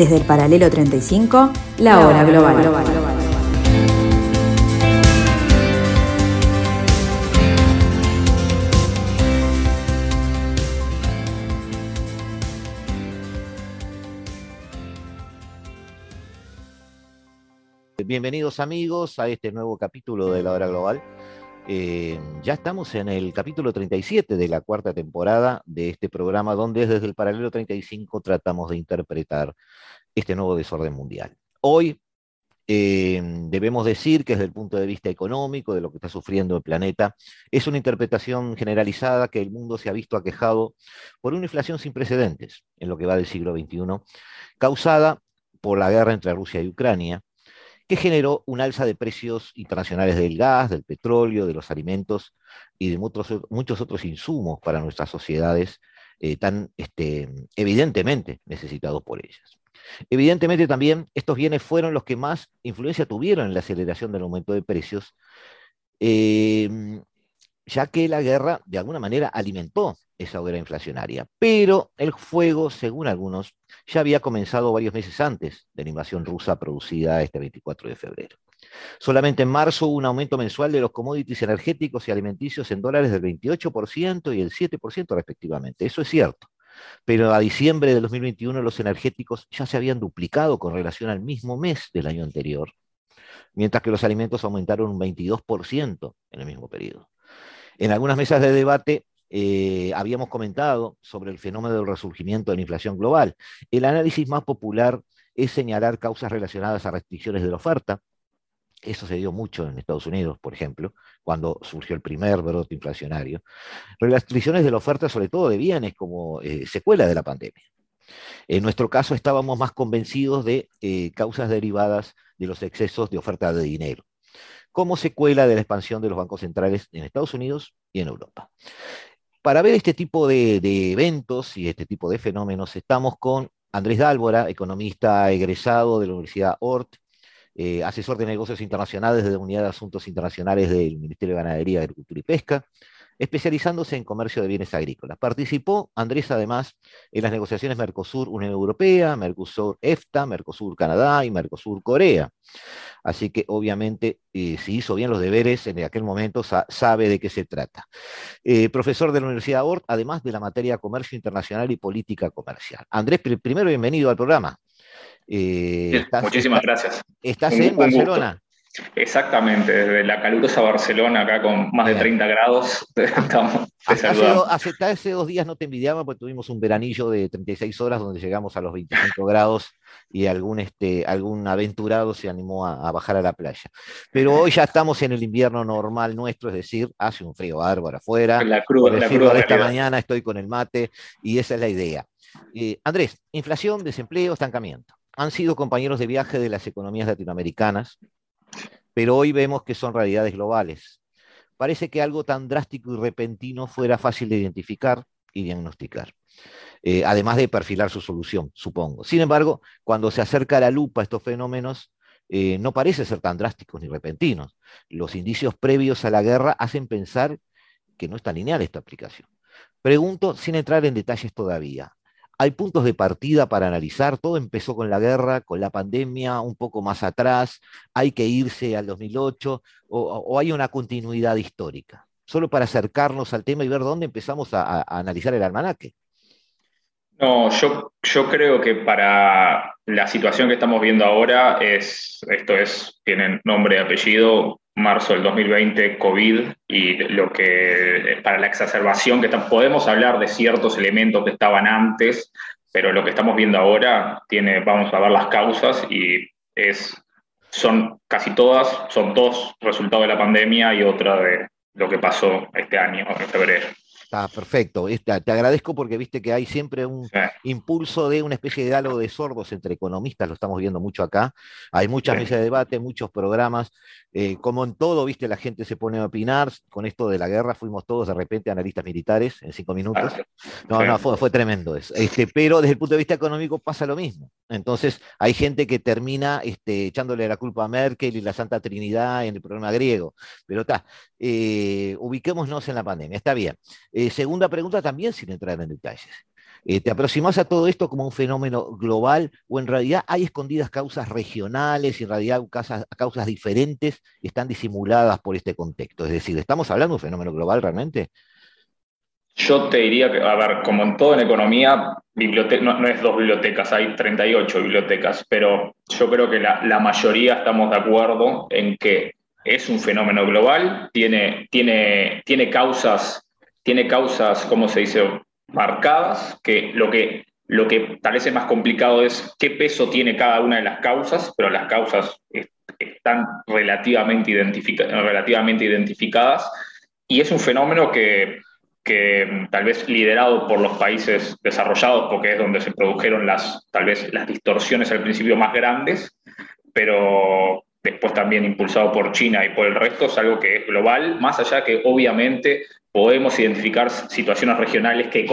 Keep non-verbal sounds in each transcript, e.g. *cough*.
Desde el paralelo 35, la hora global. Bienvenidos amigos a este nuevo capítulo de la hora global. Eh, ya estamos en el capítulo 37 de la cuarta temporada de este programa, donde desde el paralelo 35 tratamos de interpretar este nuevo desorden mundial. Hoy eh, debemos decir que desde el punto de vista económico de lo que está sufriendo el planeta, es una interpretación generalizada que el mundo se ha visto aquejado por una inflación sin precedentes en lo que va del siglo XXI, causada por la guerra entre Rusia y Ucrania, que generó un alza de precios internacionales del gas, del petróleo, de los alimentos y de muchos, otros insumos para nuestras sociedades eh, tan este, evidentemente necesitados por ellas. Evidentemente también estos bienes fueron los que más influencia tuvieron en la aceleración del aumento de precios, em, ya que la guerra de alguna manera alimentó esa hoguera inflacionaria. Pero el fuego, según algunos, ya había comenzado varios meses antes de la invasión rusa producida este 24 de febrero. Solamente en marzo hubo un aumento mensual de los commodities energéticos y alimenticios en dólares del 28% y el 7% respectivamente. Eso es cierto. Pero a diciembre de 2021 los energéticos ya se habían duplicado con relación al mismo mes del año anterior, mientras que los alimentos aumentaron un 22% en el mismo periodo. En algunas mesas de debate eh, habíamos comentado sobre el fenómeno del resurgimiento de la inflación global. El análisis más popular es señalar causas relacionadas a restricciones de la oferta. Eso se dio mucho en Estados Unidos, por ejemplo, cuando surgió el primer brote inflacionario. Restricciones de la oferta, sobre todo de bienes, como eh, secuela de la pandemia. En nuestro caso estábamos más convencidos de eh, causas derivadas de los excesos de oferta de dinero como secuela de la expansión de los bancos centrales en Estados Unidos y en Europa. Para ver este tipo de, eventos y este tipo de fenómenos, estamos con Andrés Dálvora, economista egresado de la Universidad Ort, eh, asesor de negocios internacionales de la Unidad de Asuntos Internacionales del Ministerio de Ganadería, Agricultura y Pesca, especializándose en comercio de bienes agrícolas. Participó Andrés además en las negociaciones Mercosur-Unión Europea, Mercosur-EFTA, Mercosur-Canadá y Mercosur-Corea. Así que obviamente eh, si hizo bien los deberes en aquel momento sabe de qué se trata. Eh, profesor de la Universidad Ort, además de la materia Comercio Internacional y Política Comercial. Andrés, primero bienvenido al programa. Eh, muchísimas gracias. ¿Estás en Barcelona? Exactamente, desde la calurosa Barcelona, acá con más de 30 grados, *laughs* estamos hace, hace, hace, dos días no te envidiaba porque tuvimos un veranillo de 36 horas donde llegamos a los 25 grados y algún, este, algún aventurado se animó a, bajar a la playa. Pero hoy ya estamos en el invierno normal nuestro, es decir, hace un frío bárbaro afuera. La cruda, la cruda de esta mañana estoy con el mate y esa es la idea. Eh, Andrés, inflación, desempleo, estancamiento. Han sido compañeros de viaje de las economías latinoamericanas, pero hoy vemos que son realidades globales. Parece que algo tan drástico y repentino fuera fácil de identificar y diagnosticar, eh, además de perfilar su solución, supongo. Sin embargo, cuando se acerca la lupa a estos fenómenos, eh, no parece ser tan drásticos ni repentinos. Los indicios previos a la guerra hacen pensar que no es tan lineal esta aplicación. Pregunto, sin entrar en detalles todavía, hay puntos de partida para analizar. Todo empezó con la guerra, con la pandemia, un poco más atrás. Hay que irse al 2008 o, hay una continuidad histórica. Solo para acercarnos al tema y ver dónde empezamos a, analizar el almanaque. No, yo, yo creo que para la situación que estamos viendo ahora es, esto es, tienen nombre y apellido, marzo del 2020, COVID, y lo que para la exacerbación que podemos hablar de ciertos elementos que estaban antes, pero lo que estamos viendo ahora tiene, vamos a ver las causas y es, son casi todas, son dos resultados de la pandemia y otra de lo que pasó este año, en febrero. Está perfecto. Te agradezco porque viste que hay siempre un impulso de una especie de diálogo de sordos entre economistas, lo estamos viendo mucho acá. Hay muchas mesas de debate, muchos programas. Eh, como en todo, viste, la gente se pone a opinar. Con esto de la guerra fuimos todos de repente analistas militares en cinco minutos. No, no, fue, tremendo eso. Este, pero desde el punto de vista económico pasa lo mismo. Entonces, hay gente que termina este, echándole la culpa a Merkel y la Santa Trinidad en el problema griego. Pero está, eh, ubiquémonos en la pandemia, está bien. Eh, segunda pregunta también sin entrar en detalles. Eh, ¿Te aproximas a todo esto como un fenómeno global o en realidad hay escondidas causas regionales y en realidad causas, diferentes y están disimuladas por este contexto? Es decir, ¿estamos hablando de un fenómeno global realmente? Yo te diría que, a ver, como en todo en economía, no, no, es dos bibliotecas, hay 38 bibliotecas, pero yo creo que la, la, mayoría estamos de acuerdo en que es un fenómeno global, tiene, tiene, tiene causas, tiene causas, ¿cómo se dice?, marcadas, que lo que lo que tal vez es más complicado es qué peso tiene cada una de las causas, pero las causas están relativamente, relativamente identificadas. Y es un fenómeno que que mm, tal vez liderado por los países desarrollados, porque es donde se produjeron las, tal vez las distorsiones al principio más grandes, pero después también impulsado por China y por el resto, es algo que es global, más allá que obviamente podemos identificar situaciones regionales que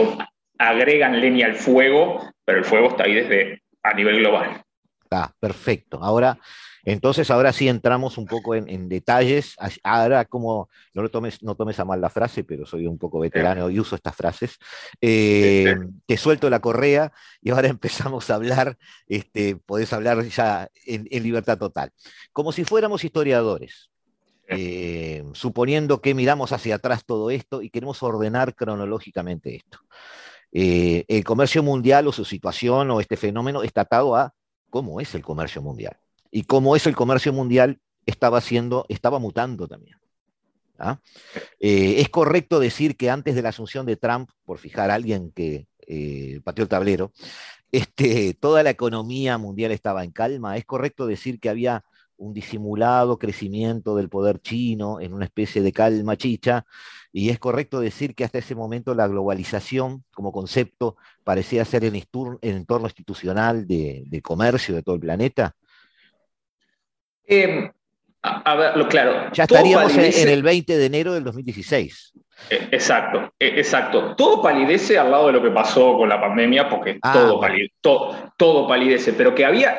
agregan leña al fuego, pero el fuego está ahí desde a nivel global. Ah, perfecto. Ahora, entonces, ahora sí entramos un poco en, detalles. Ahora, como no lo tomes, no tomes a mal la frase, pero soy un poco veterano y uso estas frases. Eh, te suelto la correa y ahora *laughs* empezamos a hablar, este, podés hablar ya en, libertad total. Como si fuéramos historiadores. Eh, suponiendo que miramos hacia atrás todo esto y queremos ordenar cronológicamente esto. Eh, el comercio mundial o su situación o este fenómeno está atado a cómo es el comercio mundial y cómo es el comercio mundial estaba haciendo, estaba mutando también. ¿ah? Eh, es correcto decir que antes de la asunción de Trump, por fijar a alguien que eh, pateó el tablero, este, toda la economía mundial estaba en calma. Es correcto decir que había un disimulado crecimiento del poder chino en una especie de calma chicha, y es correcto decir que hasta ese momento la globalización como concepto parecía ser el, entorno institucional de, de comercio de todo el planeta. Eh, a, ver, claro. Ya estaríamos en, el 20 de enero del 2016. Eh, exacto, eh, exacto. Todo palidece al lado de lo que pasó con la pandemia, porque ah, todo, palidece, todo, palidece, pero que había,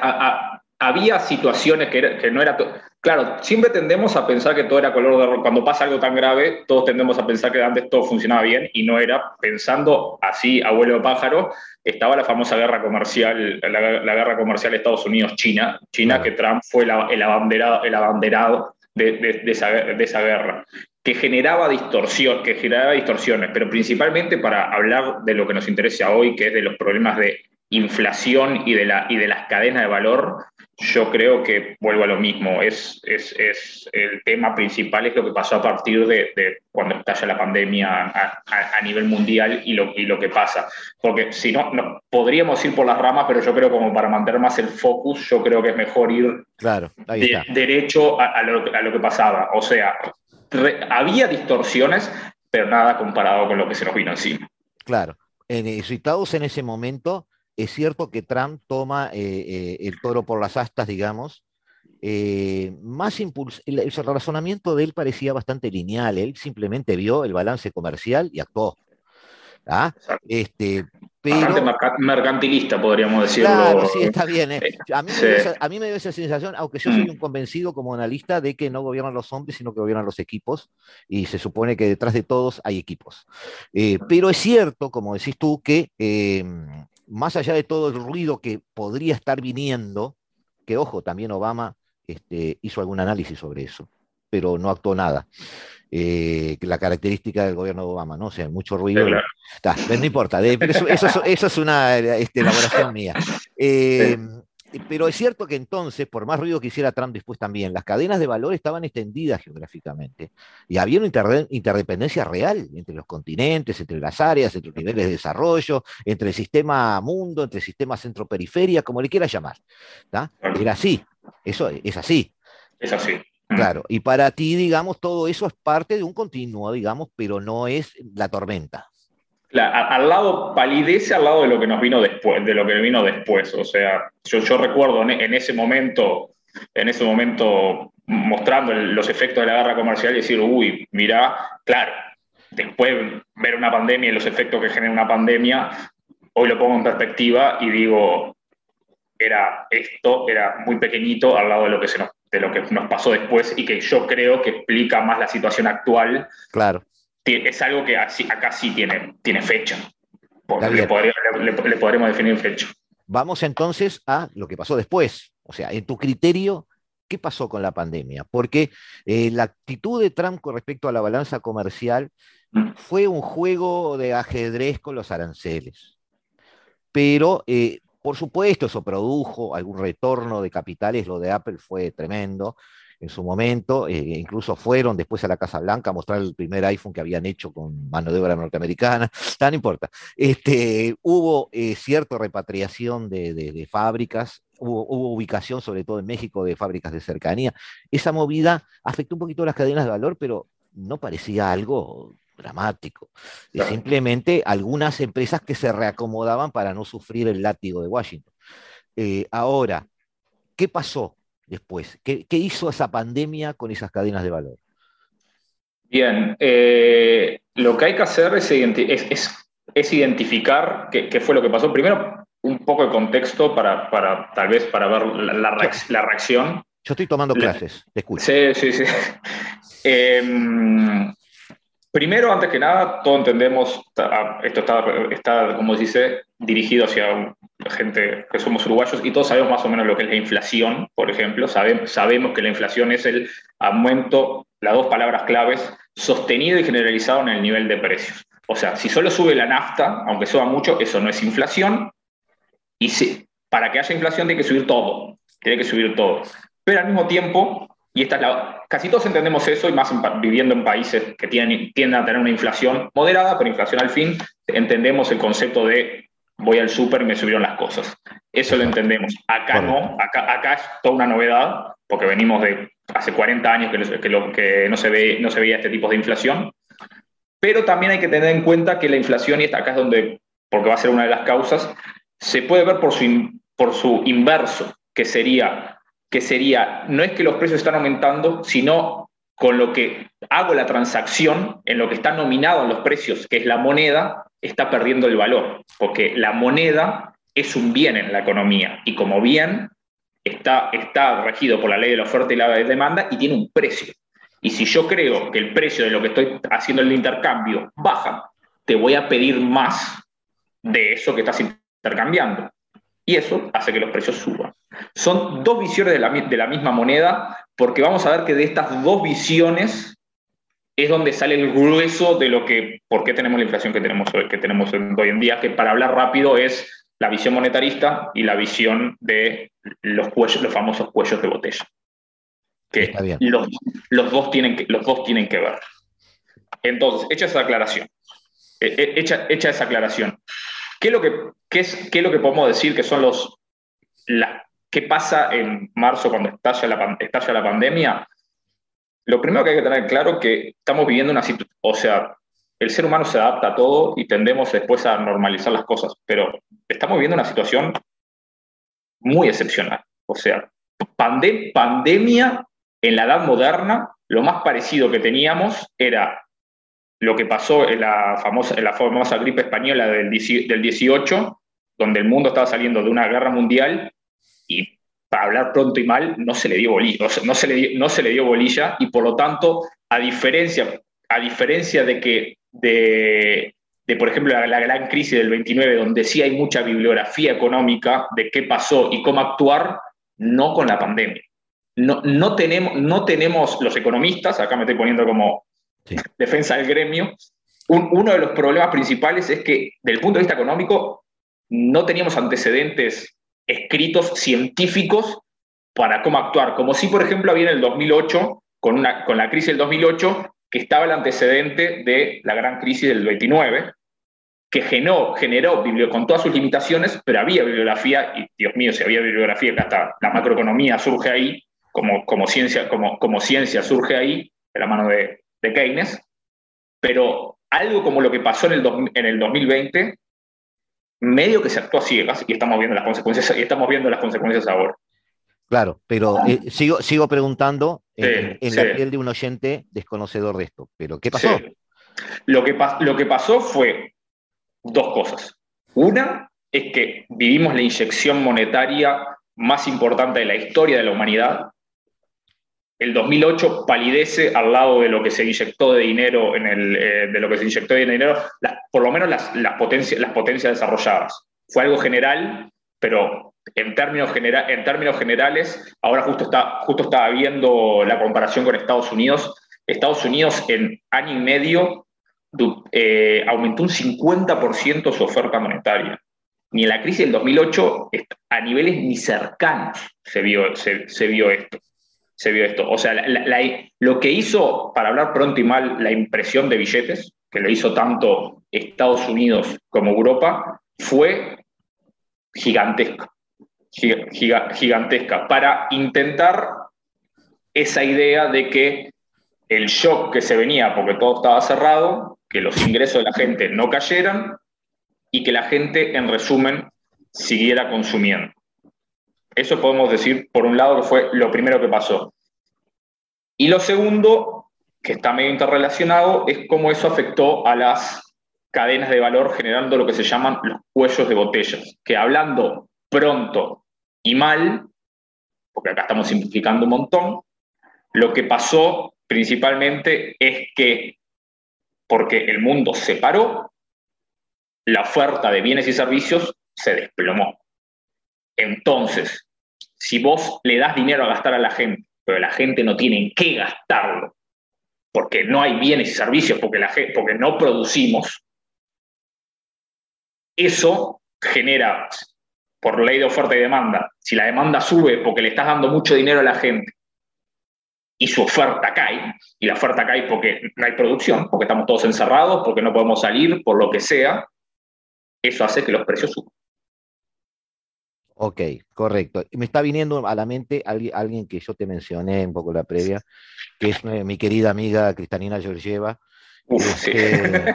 había situaciones que, que no era... Claro, siempre tendemos a pensar que todo era color de rosa. Cuando pasa algo tan grave, todos tendemos a pensar que antes todo funcionaba bien y no era. Pensando así, abuelo de pájaro, estaba la famosa guerra comercial, la, guerra comercial Estados Unidos-China, China, que Trump fue el abanderado, el abanderado de, esa, de esa guerra que generaba distorsión, que generaba distorsiones, pero principalmente para hablar de lo que nos interesa hoy, que es de los problemas de inflación y de, la, y de las cadenas de valor, yo creo que vuelvo a lo mismo. Es, es, es, el tema principal es lo que pasó a partir de, cuando estalla la pandemia a, nivel mundial y lo, y lo que pasa. Porque si no, no, podríamos ir por las ramas, pero yo creo como para mantener más el focus, yo creo que es mejor ir claro, derecho a, lo, a, lo, que pasaba. O sea, había distorsiones, pero nada comparado con lo que se nos vino encima. Claro. En, situados en ese momento, es cierto que Trump toma eh, eh, el toro por las astas, digamos. Eh, más impuls el, razonamiento de él parecía bastante lineal. Él simplemente vio el balance comercial y actuó. ¿ah? Este, pero, mercantilista, podríamos decirlo. Claro, sí, está bien. A, mí me dio esa, sensación, aunque yo soy mm. un convencido como analista de que no gobiernan los hombres, sino que gobiernan los equipos, y se supone que detrás de todos hay equipos. pero es cierto, como decís tú, que más allá de todo el ruido que podría estar viniendo, que ojo, también Obama este, hizo algún análisis sobre eso, pero no actuó nada. Eh, la característica del gobierno de Obama, ¿no? O sea, mucho ruido. no importa, eso, eso, es una este, elaboración mía. *laughs* Eh, pero es cierto que entonces, por más ruido que hiciera Trump después también, las cadenas de valor estaban extendidas geográficamente y había una interdependencia real entre los continentes, entre las áreas, entre los niveles de desarrollo, entre el sistema mundo, entre el sistema centro-periferia, como le quieras llamar. Era así, eso es así. Es así. Mm. Claro, y para ti, digamos, todo eso es parte de un continuo, digamos, pero no es la tormenta al lado, palidece al lado de lo que nos vino después, de lo que vino después. O sea, yo, recuerdo en, ese momento, en ese momento mostrando los efectos de la guerra comercial y decir, uy, mira, claro, después ver una pandemia y los efectos que genera una pandemia, hoy lo pongo en perspectiva y digo, era esto, era muy pequeñito al lado de lo que, se nos, de lo que nos pasó después y que yo creo que explica más la situación actual. Claro es algo que así, acá sí tiene, tiene fecha. le, podremos definir fecha. Vamos entonces a lo que pasó después. O sea, en tu criterio, ¿qué pasó con la pandemia? Porque eh, la actitud de Trump con respecto a la balanza comercial mm. fue un juego de ajedrez con los aranceles. Pero, eh, por supuesto, eso produjo algún retorno de capitales, lo de Apple fue tremendo en su momento, eh, incluso fueron después a la Casa Blanca a mostrar el primer iPhone que habían hecho con mano de obra norteamericana, *laughs* no importa. Este, hubo eh, cierta repatriación de, fábricas, hubo, ubicación sobre todo en México de fábricas de cercanía. Esa movida afectó un poquito las cadenas de valor, pero no parecía algo dramático. Simplemente algunas empresas que se reacomodaban para no sufrir el látigo de Washington. Eh, ahora, ¿qué pasó? Después? ¿Qué, hizo esa pandemia con esas cadenas de valor? Bien, eh, lo que hay que hacer es, es, identificar qué, fue lo que pasó. Primero, un poco de contexto para, para tal vez para ver la, reacción. Yo estoy tomando clases, te escucho. Sí, sí, sí. *laughs* Em, primero, antes que nada, todos entendemos, esto está, está, como se dice, dirigido hacia gente que somos uruguayos y todos sabemos más o menos lo que es la inflación, por ejemplo. Sabemos, que la inflación es el aumento, las dos palabras claves, sostenido y generalizado en el nivel de precios. O sea, si solo sube la nafta, aunque suba mucho, eso no es inflación. Y para que haya inflación tiene que subir todo, tiene que subir todo. Pero al mismo tiempo, y esta la, casi todos entendemos eso, y más viviendo en países que tienden a tener una inflación moderada, pero inflación al fin, entendemos el concepto de voy al súper y me subieron las cosas. Eso lo entendemos. Acá no, acá, acá es toda una novedad, porque venimnos de hace 40 años que, que, lo, que no, se ve, no se veía este tipo de inflación. Pero también hay que tener en cuenta que la inflación, y acá es donde, porque va a ser una de las causas, se puede ver por su, por su inverso, que sería, que sería, no es que los precios están aumentando, sino con lo que hago la transacción, en lo que está nominado en los precios, que es la moneda, está perdiendo el valor, porque la moneda es un bien en la economía y como bien está, está regido por la ley de la oferta y la demanda y tiene un precio. Y si yo creo que el precio de lo que estoy haciendo en el intercambio baja, te voy a pedir más de eso que estás intercambiando. Y eso hace que los precios suban. Son dos visiones de la, de la misma moneda, porque vamos a ver que de estas dos visiones es donde sale el grueso de lo que, por qué tenemos la inflación que tenemos, que tenemos hoy en día, que para hablar rápido es la visión monetarista y la visión de los, cuellos, los famosos cuellos de botella. Que los, los, dos tienen que, los dos tienen que ver. Entonces, hecha esa aclaración, e, e, hecha, hecha esa aclaración, ¿qué es, lo que, qué, es, ¿qué es lo que podemos decir que son los... La, ¿Qué pasa en marzo cuando estalla la, estalla la pandemia? Lo primero que hay que tener claro es que estamos viviendo una situación, o sea, el ser humano se adapta a todo y tendemos después a normalizar las cosas, pero estamos viviendo una situación muy excepcional. O sea, pandemia en la edad moderna, lo más parecido que teníamos era lo que pasó en la famosa, en la famosa gripe española del, del 18, donde el mundo estaba saliendo de una guerra mundial para hablar pronto y mal, no se le dio bolilla, no se le, no se le dio bolilla y por lo tanto, a diferencia, a diferencia de que, de, de por ejemplo, la, gran crisis del 29, donde sí hay mucha bibliografía económica de qué pasó y cómo actuar, no con la pandemia. No, no, tenemos, no tenemos los economistas, acá me estoy poniendo como defensa del gremio, uno de los problemas principales es que, desde el punto de vista económico, no teníamos antecedentes escritos científicos para cómo actuar, como si, por ejemplo, había en el 2008, con, una, con la crisis del 2008, que estaba el antecedente de la gran crisis del 29, que generó, generó con todas sus limitaciones, pero había bibliografía, y Dios mío, si había bibliografía, que hasta la macroeconomía surge ahí, como, como, ciencia, como, como ciencia surge ahí, de la mano de, de Keynes, pero algo como lo que pasó en el, en el 2020 medio que se actúa ciegas y estamos viendo las consecuencias y estamos viendo las consecuencias ahora. Claro, pero eh, sigo, sigo preguntando en, la piel de un oyente desconocedor de esto. ¿Pero qué pasó? Lo, que lo que pasó fue dos cosas. Una es que vivimos la inyección monetaria más importante de la historia de la humanidad. El 2008 palidece al lado de lo que se inyectó de dinero en el, eh, de lo que se inyectó de dinero, por lo menos las, las, potencias, las potencias desarrolladas. Fue algo general, pero en términos, en términos generales, ahora justo, está, justo estaba viendo la comparación con Estados Unidos. Estados Unidos en año y medio eh, aumentó un 50% su oferta monetaria. Ni en la crisis del 2008, a niveles ni cercanos se vio, se, vio esto. Se vio esto. O sea, lo que hizo, para hablar pronto y mal, la impresión de billetes, que lo hizo tanto Estados Unidos como Europa, fue gigantesca gigantesca para intentar esa idea de que el shock que se venía porque todo estaba cerrado, que los ingresos de la gente no cayeran y que la gente, en resumen, siguiera consumiendo. Eso podemos decir, por un lado, que fue lo primero que pasó. Y lo segundo, que está medio interrelacionado, es cómo eso afectó a las cadenas de valor generando lo que se llaman los cuellos de botellas, que hablando pronto y mal, porque acá estamos simplificando un montón, lo que pasó principalmente es que, porque el mundo se paró, la oferta de bienes y servicios se desplomó. Entonces, si vos le das dinero a gastar a la gente, pero la gente no tiene en qué gastarlo, porque no hay bienes y servicios, porque, la porque no producimos, eso genera por ley de oferta y demanda, si la demanda sube porque le estás dando mucho dinero a la gente y su oferta cae, y la oferta cae porque no hay producción, porque estamos todos encerrados, porque no podemos salir, por lo que sea, eso hace que los precios suban. Ok, correcto. Me está viniendo a la mente alguien que yo te mencioné un poco la previa, que es mi querida amiga Cristalina Georgieva, este,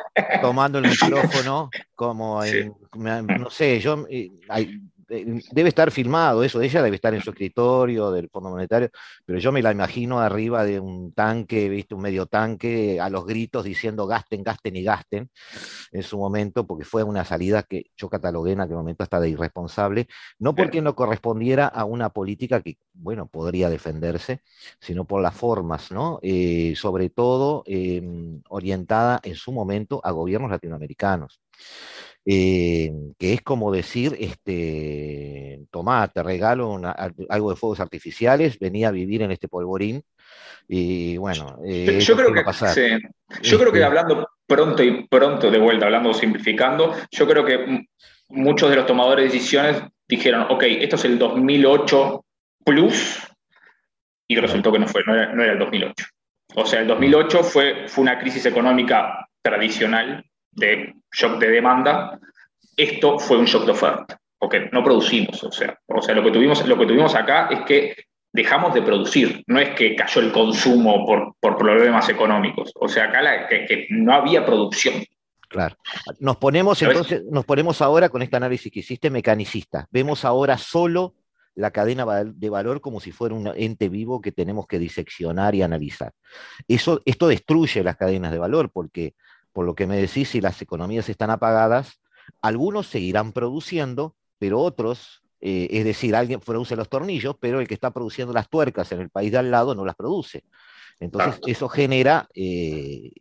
tomando el *laughs* micrófono como no sé, yo eh, debe estar filmado eso, ella debe estar en su escritorio del Fondo Monetario, pero yo me la imagino arriba de un tanque, viste, un medio tanque, a los gritos diciendo gasten, gasten y gasten en su momento, porque fue una salida que yo catalogué en aquel momento hasta de irresponsable, no porque no correspondiera a una política que, bueno, podría defenderse, sino por las formas, ¿no? Eh, sobre todo em, orientada en su momento a gobiernos latinoamericanos. Eh, que es como decir, este, tomá, te regalo algo de fuegos artificiales, venía a vivir en este polvorín, y bueno, eh, yo, creo que, yo creo que este hablando pronto y pronto, de vuelta, hablando simplificando, yo creo que muchos de los tomadores de decisiones dijeron, ok, esto es el 2008 plus, y resultó que no fue, no era, el 2008. O sea, el 2008 fue, fue una crisis económica tradicional de shock de demanda, esto fue un shock de oferta, porque no producimos. O sea, o sea lo, que tuvimos, lo que tuvimos acá es que dejamos de producir, no es que cayó el consumo por, por problemas económicos. O sea, acá la, que, no había producción. Claro. Nos ponemos entonces, nos ponemos ahora con este análisis que hiciste mecanicista. Vemos ahora solo la cadena de valor como si fuera un ente vivo que tenemos que diseccionar y analizar. Eso, esto destruye las cadenas de valor porque por lo que me decís, si las economías están apagadas, algunos seguirán produciendo, pero otros, eh, es decir, alguien produce los tornillos, pero el que está produciendo las tuercas en el país de al lado no las produce. Entonces, eso genera eh,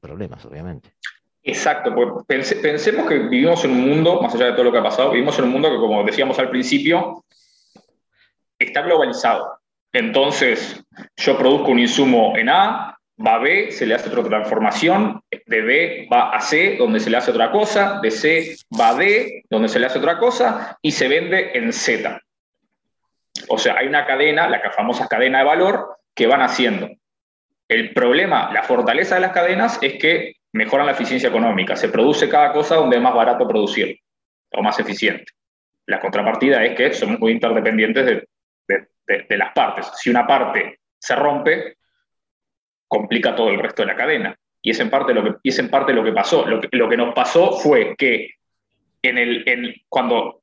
problemas, obviamente. Exacto, pues pensemos que vivimos en un mundo, más allá de todo lo que ha pasado, vivimos en un mundo que, como decíamos al principio, está globalizado. Entonces, yo produzco un insumo en A, va a B, se le hace otra transformación, de B va a C, donde se le hace otra cosa, de C va a D, donde se le hace otra cosa, y se vende en Z. O sea, hay una cadena, la famosa cadena de valor, que van haciendo. El problema, la fortaleza de las cadenas es que mejoran la eficiencia económica. Se produce cada cosa donde es más barato producir o más eficiente. La contrapartida es que somos muy interdependientes de las partes. Si una parte se rompe, complica todo el resto de la cadena. Y es en parte lo que, es en parte lo que pasó. Lo que, lo que nos pasó fue que en el, cuando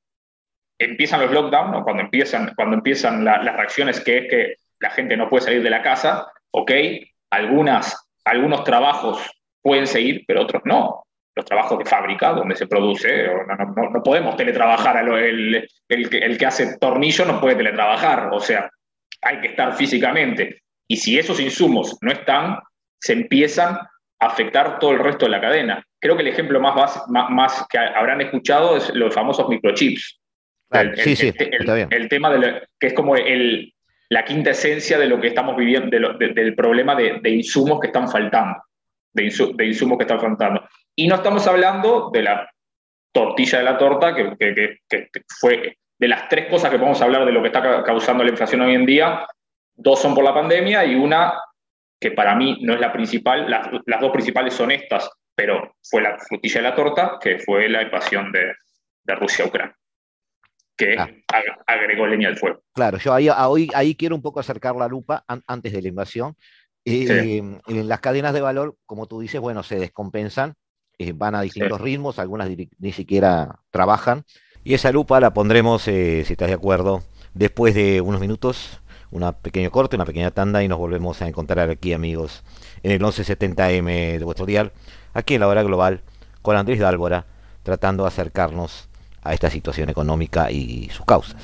empiezan los lockdowns, cuando empiezan, cuando empiezan las reacciones que es que la gente no puede salir de la casa, ok, algunas, algunos trabajos pueden seguir, pero otros no. Los trabajos de fábrica, donde se produce, no, no, podemos teletrabajar, el, el, el, que hace tornillo no puede teletrabajar, o sea, hay que estar físicamente. Y si esos insumos no están, se empiezan a afectar todo el resto de la cadena. Creo que el ejemplo más, más, que habrán escuchado es los famosos microchips. el, sí, sí, el, tema de que es como el, la quinta esencia de lo que estamos viviendo, del problema de, insumos que están faltando, de, insumos que están faltando. Y no estamos hablando de la tortilla de la torta, que, que, fue de las tres cosas que podemos hablar de lo que está causando la inflación hoy en día, dos son por la pandemia y una que para mí no es la principal, las, las dos principales son estas, pero fue la frutilla de la torta, que fue la invasión de, de Rusia a Ucrania, que ah. agregó leña al fuego. Claro, yo ahí, ahí, ahí quiero un poco acercar la lupa antes de la invasión. Eh, en las cadenas de valor, como tú dices, bueno, se descompensan, eh, van a distintos ritmos, algunas ni siquiera trabajan. Y esa lupa la pondremos, eh, si estás de acuerdo, después de unos minutos una pequeño corte, una pequeña tanda y nos volvemos a encontrar aquí, amigos, en el 1170M de vuestro dial, aquí en la hora global, con Andrés Dálvora, tratando de acercarnos a esta situación económica y sus causas.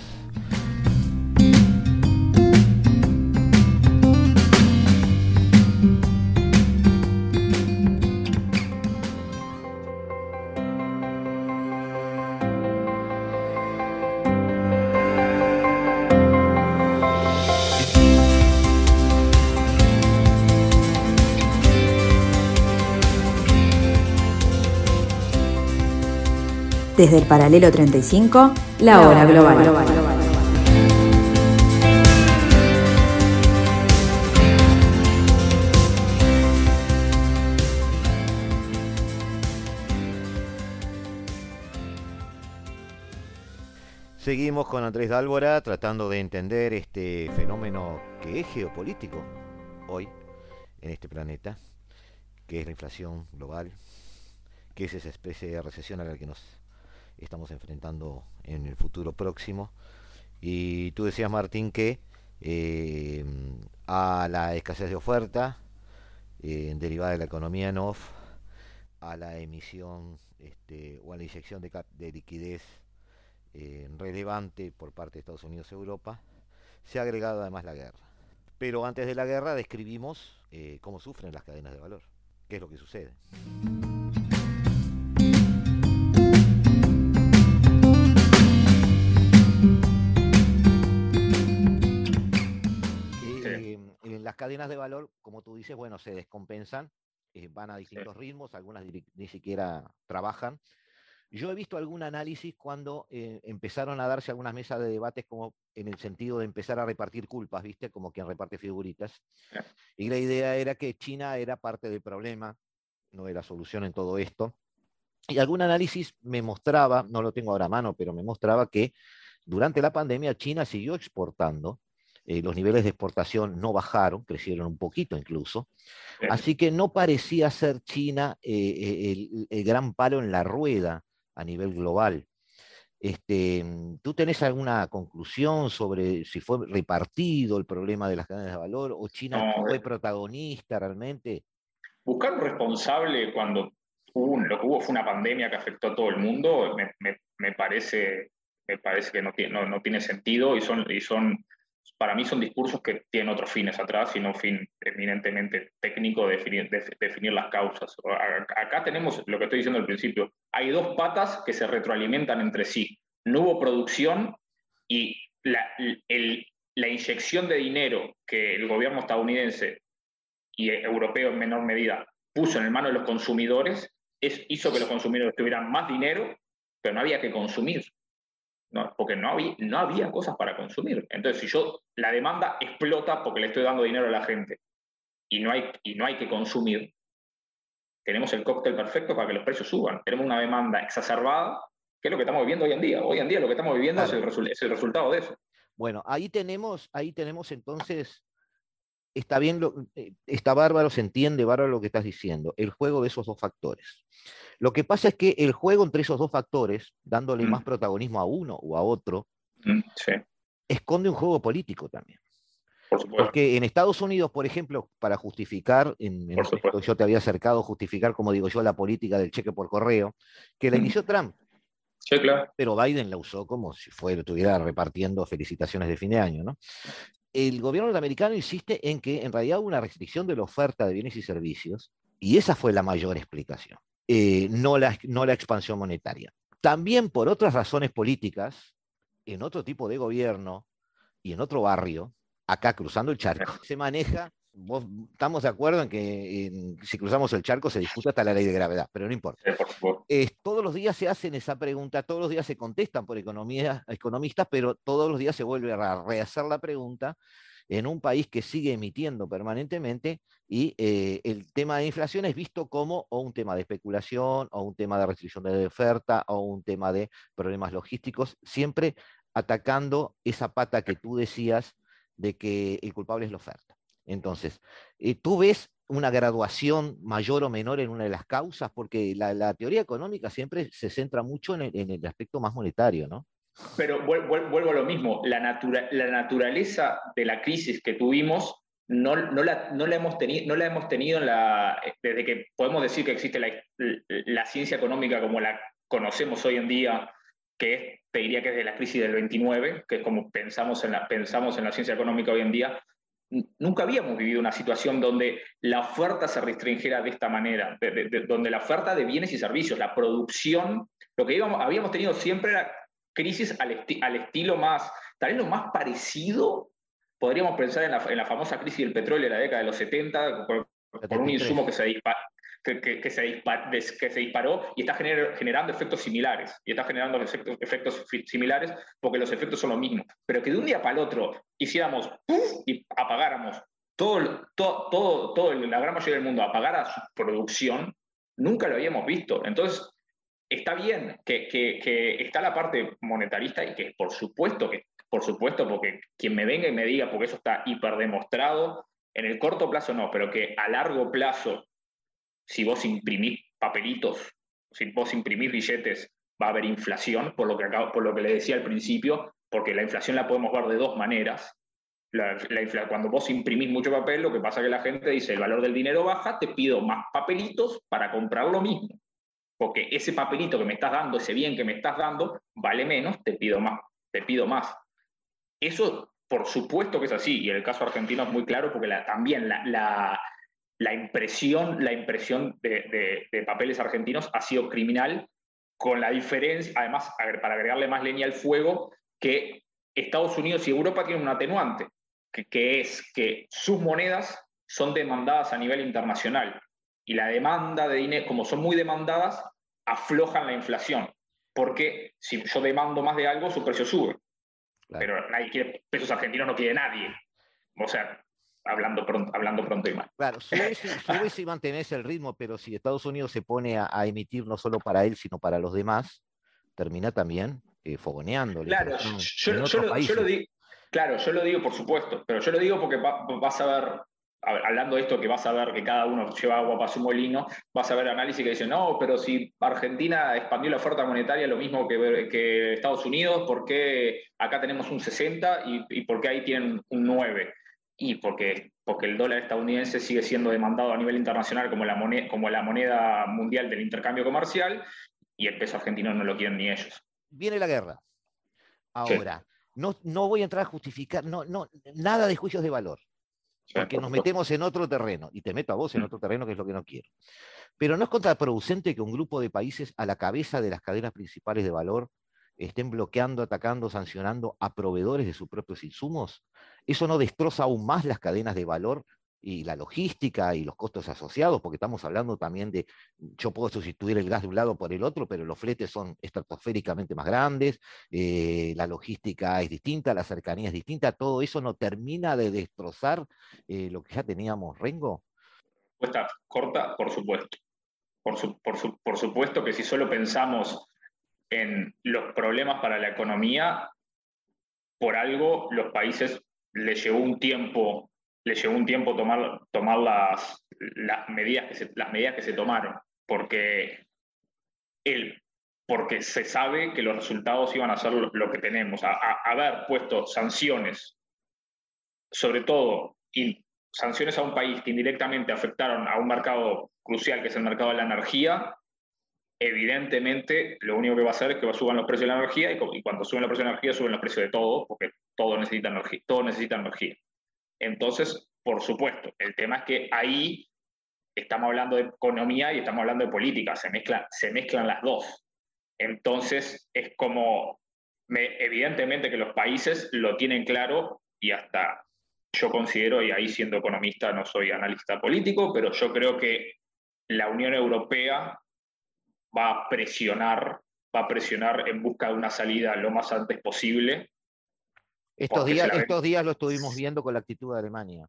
Desde el paralelo 35, la hora global. Seguimos con Andrés Dálvora tratando de entender este fenómeno que es geopolítico hoy en este planeta, que es la inflación global, que es esa especie de recesión a la que nos estamos enfrentando en el futuro próximo. Y tú decías, Martín, que eh, a la escasez de oferta eh, derivada de la economía en off, a la emisión este, o a la inyección de, de liquidez eh, relevante por parte de Estados Unidos Europa, se ha agregado además la guerra. Pero antes de la guerra describimos cómo sufren las cadenas de valor, qué es lo que sucede. Las cadenas de valor, como tú dices, bueno, se descompensan, eh, van a distintos ritmos, algunas ni, siquiera trabajan. Yo he visto algún análisis cuando eh, empezaron a darse algunas mesas de debates como en el sentido de empezar a repartir culpas, ¿viste? Como quien reparte figuritas. Y la idea era que China era parte del problema, no de la solución en todo esto. Y algún análisis me mostraba, no lo tengo ahora a mano, pero me mostraba que durante la pandemia China siguió exportando eh, los niveles de exportación no bajaron, crecieron un poquito incluso. Así que no parecía ser China eh, eh, el, gran palo en la rueda a nivel global. Este, ¿Tú tenés alguna conclusión sobre si fue repartido el problema de las cadenas de valor o China fue protagonista realmente? Buscar un responsable cuando lo que hubo fue una pandemia que afectó a todo el mundo, me, parece, me parece que no tiene, no, tiene sentido y son, y son para mí son discursos que tienen otros fines atrás y no fin eminentemente técnico de definir, las causas. Acá tenemos lo que estoy diciendo al principio. Hay dos patas que se retroalimentan entre sí. No hubo producción y la, la inyección de dinero que el gobierno estadounidense y europeo en menor medida puso en el mano de los consumidores es, hizo que los consumidores tuvieran más dinero, pero no había que consumir. No, porque no había, no había cosas para consumir. Entonces, si yo, la demanda explota porque le estoy dando dinero a la gente y no hay, y no hay que consumir, tenemos el cóctel perfecto para que los precios suban. Tenemos una demanda exacerbada, que es lo que estamos viviendo hoy en día. Hoy en día lo que estamos viviendo es, el es, el resultado de eso. Bueno, ahí tenemos, ahí tenemos entonces, está bien, lo, eh, está bárbaro, se entiende bárbaro lo que estás diciendo, el juego de esos dos factores. Lo que pasa es que el juego entre esos dos factores, dándole mm. más protagonismo a uno o a otro, mm, esconde un juego político también. Porque en Estados Unidos, por ejemplo, para justificar, en, yo te había acercado a justificar, como digo yo, la política del cheque por correo, que la mm. inició Trump. Sí, claro. Pero Biden la usó como si fuera, estuviera repartiendo felicitaciones de fin de año, ¿no? El gobierno norteamericano insiste en que en realidad hubo una restricción de la oferta de bienes y servicios, y esa fue la mayor explicación, eh, no, la, no la expansión monetaria. También por otras razones políticas, en otro tipo de gobierno y en otro barrio, acá cruzando el charco, se maneja estamos de acuerdo en que si cruzamos el charco se discute hasta la ley de gravedad, pero no importa. todos los días se hacen esa pregunta, todos los días se contestan por economistas, pero todos los días se vuelve a rehacer la pregunta en un país que sigue emitiendo permanentemente y eh, el tema de inflación es visto como o un tema de especulación o un tema de restricción de oferta o un tema de problemas logísticos, siempre atacando esa pata que tú decías de que el culpable es la oferta. Entonces, eh, tú ves una graduación mayor o menor en una de las causas, porque la, teoría económica siempre se centra mucho en el, aspecto más monetario, ¿no? Pero vuelvo a lo mismo, la, naturaleza de la crisis que tuvimos no, la, hemos tenido, no la tenido desde que podemos decir que existe la, ciencia económica como la conocemos hoy en día, que te diría que es de la crisis del 29, que es como en pensamos en la ciencia económica hoy en día, nunca habíamos vivido una situación donde la oferta se restringiera de esta manera, donde la oferta de bienes y servicios, la producción, lo que habíamos tenido siempre era crisis al, estilo más, tal vez lo más parecido, podríamos pensar en la, famosa crisis del petróleo de la década de los 70, por, por un insumo que se, dispara que, se, disparó y está generando efectos similares. Y está generando efectos, similares porque los efectos son los mismos. Pero que de un día para el otro hiciéramos y apagáramos todo, todo, todo, todo, la gran mayoría del mundo apagara su producción, nunca lo habíamos visto. Entonces, está bien que, que, que, está la parte monetarista y que por supuesto que, por supuesto, porque quien me venga y me diga, porque eso está hiperdemostrado, en el corto plazo no, pero que a largo plazo si vos imprimís papelitos, si vos imprimís billetes, va a haber inflación, por lo que, por lo que le decía al principio, porque la inflación la podemos ver de dos maneras. La, cuando vos imprimís mucho papel, lo que pasa es que la gente dice, el valor del dinero baja, te pido más papelitos para comprar lo mismo. Porque ese papelito que me estás dando, ese bien que me estás dando, vale menos, te pido más. Te pido más. Eso, por supuesto que es así, y el caso argentino es muy claro, porque también la, la impresión, la impresión de, papeles argentinos ha sido criminal, con la diferencia, además, para agregarle más leña al fuego, que Estados Unidos y Europa tienen un atenuante, que, es que sus monedas son demandadas a nivel internacional. Y la demanda de dinero, como son muy demandadas, aflojan la inflación. Porque si yo demando más de algo, su precio sube. Pero nadie quiere, pesos argentinos no quiere nadie. O sea, hablando pronto, hablando pronto y mal. Claro, sube, si mantenés el ritmo, pero si Estados Unidos se pone a, emitir no solo para él, sino para los demás, termina también eh, fogoneando. Claro, yo, lo, digo, claro, yo lo digo por supuesto, pero yo lo digo porque vas a ver, hablando de esto que vas a ver que cada uno lleva agua para su molino, vas a ver análisis que dicen, no, pero si Argentina expandió la oferta monetaria lo mismo que, que Estados Unidos, ¿por qué acá tenemos un 60 y, y por qué ahí tienen un 9? Y porque, porque el dólar estadounidense sigue siendo demandado a nivel internacional como la, moneda, como la moneda mundial del intercambio comercial y el peso argentino no lo quieren ni ellos. Viene la guerra. Ahora, no, no voy a entrar a justificar, no, no, nada de juicios de valor, porque nos metemos en otro terreno, y te meto a vos en mm. otro terreno que es lo que no quiero. Pero no es contraproducente que un grupo de países a la cabeza de las cadenas principales de valor estén bloqueando, atacando, sancionando a proveedores de sus propios insumos, eso no destroza aún más las cadenas de valor y la logística y los costos asociados, porque estamos hablando también de, yo puedo sustituir el gas de un lado por el otro, pero los fletes son estratosféricamente más grandes, eh, la logística es distinta, la cercanía es distinta, todo eso no termina de destrozar eh, lo que ya teníamos, Rengo. Respuesta corta, por supuesto. Por, por supuesto que si solo pensamos en los problemas para la economía, por algo los países les llevó un tiempo, les llevó un tiempo tomar, tomar las, las, medidas que se, las medidas que se tomaron, porque, el, porque se sabe que los resultados iban a ser lo, que tenemos. A, haber puesto sanciones, sobre todo, sanciones a un país que indirectamente afectaron a un mercado crucial, que es el mercado de la energía, evidentemente lo único que va a hacer es que suban los precios de la energía y, cuando suben los precios de la energía suben los precios de todo, porque todo necesita energía. Todo necesita energía. Entonces, por supuesto, el tema es que ahí estamos hablando de economía y estamos hablando de política, se mezclan, se mezclan las dos. Entonces, es como, evidentemente que los países lo tienen claro y hasta yo considero, y ahí siendo economista no soy analista político, pero yo creo que la Unión Europea va a presionar, va a presionar en busca de una salida lo más antes posible. Estos días, estos días lo estuvimos viendo con la actitud de Alemania.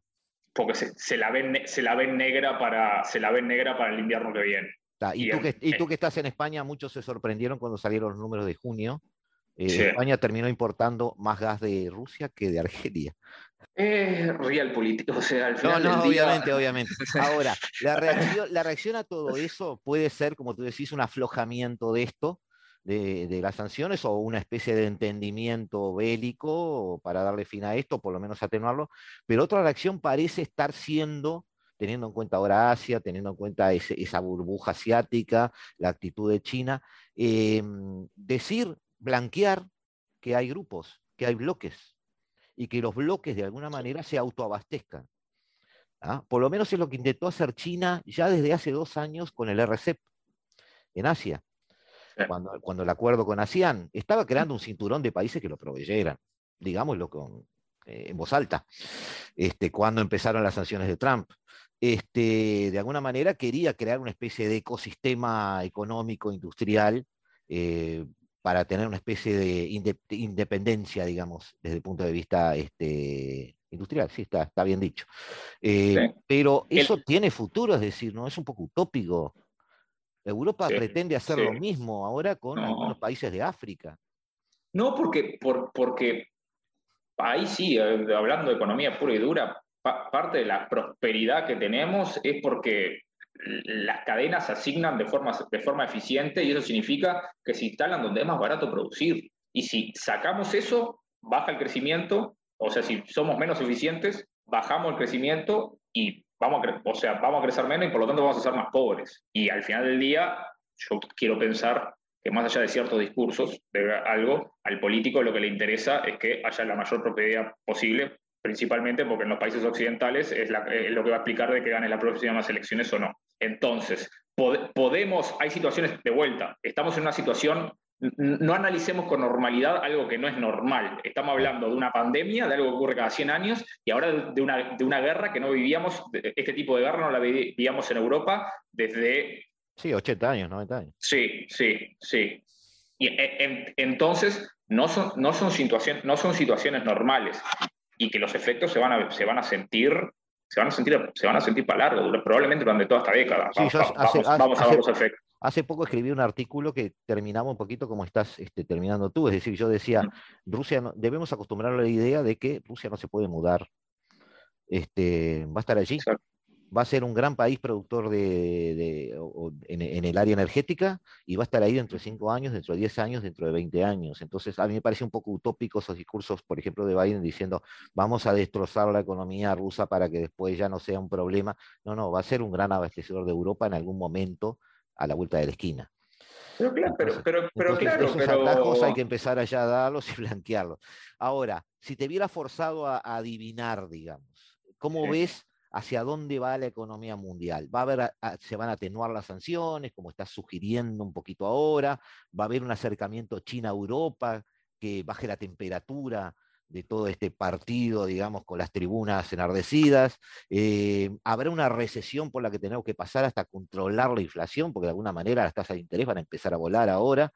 Porque se, la ven, se, la ven negra para, se la ven negra para el invierno que viene. Y, tú, que, y tú que estás en España, muchos se sorprendieron cuando salieron los números de junio. Eh, España terminó importando más gas de Rusia que de Argelia. Es real político, o sea, al final. No, no, obviamente, obviamente. *laughs* Ahora, la reacción, la reacción a todo eso puede ser, como tú decís, un aflojamiento de esto, de, de, las sanciones, o una especie de entendimiento bélico para darle fin a esto, por lo menos atenuarlo. Pero otra reacción parece estar siendo teniendo en cuenta ahora Asia, teniendo en cuenta esa burbuja asiática, la actitud de China, em, decir, blanquear que hay grupos, que hay bloques, y que los bloques de alguna manera se autoabastezcan. ¿ah? Por lo menos es lo que intentó hacer China ya desde hace dos años con el RCEP en Asia. Cuando, cuando el acuerdo con ASEAN estaba creando un cinturón de países que lo proveyeran, digámoslo con, eh, en voz alta, este, cuando empezaron las sanciones de Trump. Este, de alguna manera quería crear una especie de ecosistema económico, industrial, eh, para tener una especie de independencia, digamos, desde el punto de vista este, industrial, sí, está, está bien dicho. Eh, pero eso tiene futuro, es decir, ¿no? Es un poco utópico. Europa pretende hacer lo mismo ahora con algunos países de África. No, porque, por, porque ahí sí, hablando de economía pura y dura, parte de la prosperidad que tenemos es porque las cadenas asignan de forma, de forma eficiente y eso significa que se instalan donde es más barato producir. Y si sacamos eso, baja el crecimiento, o sea, si somos menos eficientes, bajamos el crecimiento y vamos a, o sea, vamos a crecer menos y por lo tanto vamos a ser más pobres. Y al final del día, yo quiero pensar que más allá de ciertos discursos, de algo, al político lo que le interesa es que haya la mayor propiedad posible principalmente porque en los países occidentales es, lo que va a explicar de que gane las próximas elecciones o no. Entonces, podemos, hay situaciones de vuelta, estamos en una situación, no analicemos con normalidad algo que no es normal, estamos hablando de una pandemia, de algo que ocurre cada 100 años, y ahora de una, de una guerra que no vivíamos, este tipo de guerra no la vivíamos en Europa desde... Sí, 80 años, 90 años. Sí, sí, sí. Y e, entonces, no son, no, son situaciones, no son situaciones normales y que los efectos se van a, se van a sentir se van a sentir, se van a sentir para largo, probablemente durante toda esta década. vamos, a ver los efectos. Hace poco escribí un artículo que terminaba un poquito como estás este, terminando tú, es decir, yo decía. Rusia no, debemos acostumbrar a la idea de que Rusia no se puede mudar, este, va a estar allí, va a ser un gran país productor de, en, el área energética y va a estar ahí dentro de 5 años, dentro de 10 años, dentro de 20 años. Entonces, a mí me parece un poco utópico esos discursos, por ejemplo, de Biden diciendo, vamos a destrozar la economía rusa para que después ya no sea un problema. No, no, va a ser un gran abastecedor de Europa en algún momento a la vuelta de la esquina. Pero, claro, pero, pero, claro, esos atajos hay que empezar allá a darlos y *laughs* blanquearlos. Ahora, si te viera forzado a, adivinar, digamos, ¿cómo ves hacia dónde va la economía mundial. Va a haber, se van a atenuar las sanciones, como está sugiriendo un poquito ahora, va a haber un acercamiento China-Europa, que baje la temperatura de todo este partido, digamos, con las tribunas enardecidas. Eh, habrá una recesión por la que tenemos que pasar hasta controlar la inflación, porque de alguna manera las tasas de interés van a empezar a volar ahora.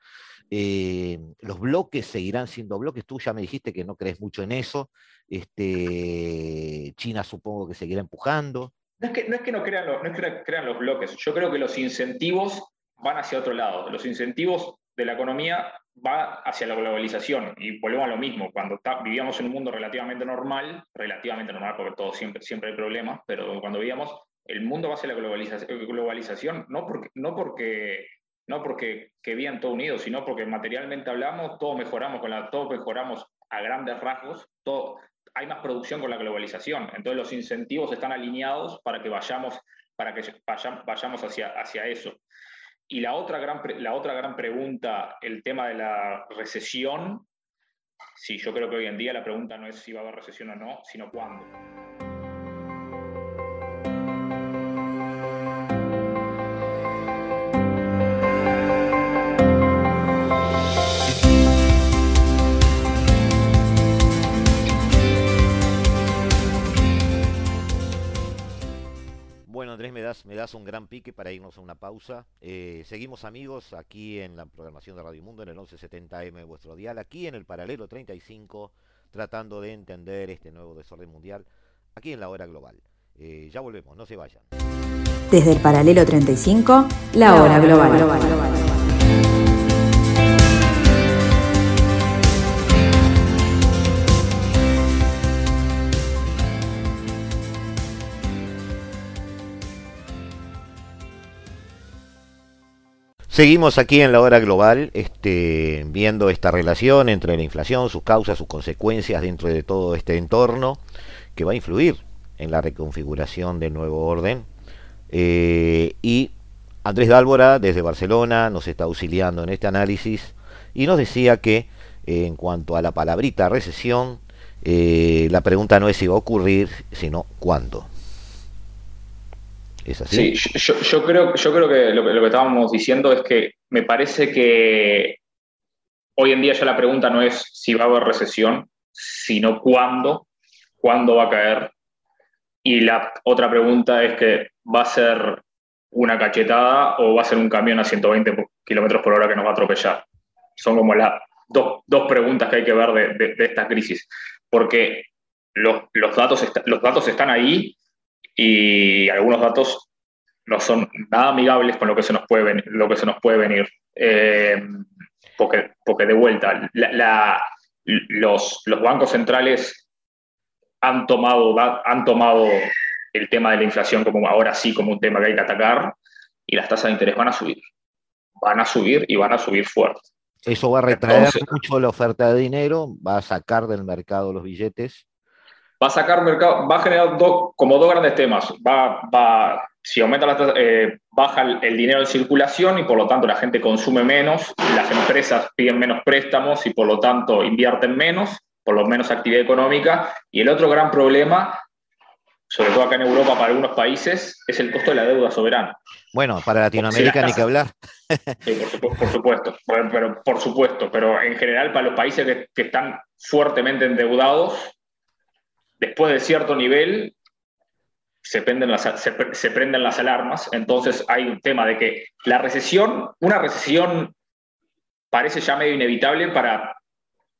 Eh, los bloques seguirán siendo bloques. Tú ya me dijiste que no crees mucho en eso. Este, China supongo que seguirá empujando. No es que no, crean, no crean los bloques. Yo creo que los incentivos van hacia otro lado. Los incentivos de la economía va hacia la globalización y volvemos a lo mismo, cuando vivíamos en un mundo relativamente normal, relativamente normal porque todo siempre, siempre hay problemas, pero cuando vivíamos, el mundo va hacia la globalización, globalización no porque, no porque, no porque que bien todo unido, sino porque materialmente hablamos, todos mejoramos, con la, todos mejoramos a grandes rasgos, todo, hay más producción con la globalización, entonces los incentivos están alineados para que vayamos, para que vayamos hacia, hacia eso. Y la otra, gran, la otra gran pregunta, el tema de la recesión, sí, yo creo que hoy en día la pregunta no es si va a haber recesión o no, sino cuándo. Das, me das un gran pique para irnos a una pausa. Eh, seguimos amigos aquí en la programación de Radio Mundo en el 1170M vuestro dial, aquí en el paralelo 35, tratando de entender este nuevo desorden mundial, aquí en la hora global. Eh, ya volvemos, no se vayan. Desde el paralelo 35, la hora global. Seguimos aquí en la hora global, este, viendo esta relación entre la inflación, sus causas, sus consecuencias dentro de todo este entorno que va a influir en la reconfiguración del nuevo orden. Eh, y Andrés Dálvora, desde Barcelona, nos está auxiliando en este análisis y nos decía que eh, en cuanto a la palabrita recesión, eh, la pregunta no es si va a ocurrir, sino cuándo. Sí, yo, creo, yo creo que lo, que estábamos diciendo es que me parece que hoy en día ya la pregunta no es si va a haber recesión, sino cuándo, cuándo va a caer. Y la otra pregunta es que va a ser una cachetada o va a ser un camión a 120 kilómetros por hora que nos va a atropellar. Son como las dos, preguntas que hay que ver de, esta crisis. Porque los, los, datos los datos están ahí y algunos datos no son nada amigables con lo que se nos puede venir. Lo que se nos puede venir. Eh, porque, porque de vuelta, los, los bancos centrales han tomado, han tomado el tema de la inflación como ahora sí como un tema que hay que atacar y las tasas de interés van a subir. Van a subir y van a subir fuerte. Eso va a retraer mucho la oferta de dinero, va a sacar del mercado los billetes va a sacar mercado, va a generar como dos grandes temas. Va, va, si aumenta la eh, baja el, dinero en circulación y por lo tanto la gente consume menos, las empresas piden menos préstamos y por lo tanto invierten menos, por lo menos actividad económica. Y el otro gran problema, sobre todo acá en Europa para algunos países, es el costo de la deuda soberana. Bueno, para Latinoamérica ni que hablar. Sí, por, supuesto, pero, por supuesto, pero en general para los países que, que están fuertemente endeudados, después de cierto nivel se prenden, las, se, prenden las alarmas, entonces hay un tema de que la recesión, una recesión parece ya medio inevitable para,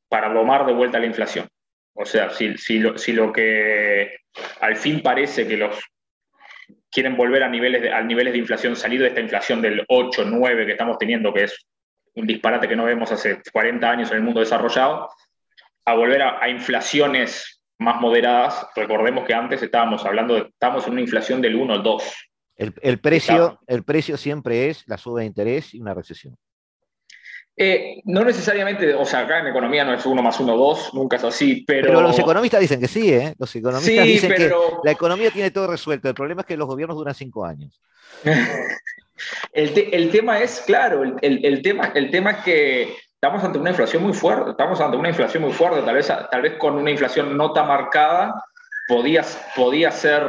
para domar de vuelta la inflación. O sea, si, si, lo, si lo que al fin parece que los quieren volver a niveles de, niveles de inflación, salir de esta inflación del 8, 9 que estamos teniendo, que es un disparate que no vemos hace 40 años en el mundo desarrollado, a volver a inflaciones más moderadas. Recordemos que antes estábamos hablando, de, estábamos en una inflación del 1 al 2. El, precio, el precio siempre es la suba de interés y una recesión. Eh, no necesariamente, o sea, acá en economía no es 1 más 1, 2, nunca es así, pero... Pero los economistas dicen que sí, ¿eh? Los economistas dicen que la economía tiene todo resuelto, el problema es que los gobiernos duran 5 años. *laughs* el, tema es, claro, el, tema, el tema es que estamos ante una inflación muy fuerte, estamos ante una inflación muy fuerte, tal vez, tal vez con una inflación no tan marcada podías, podías, ser,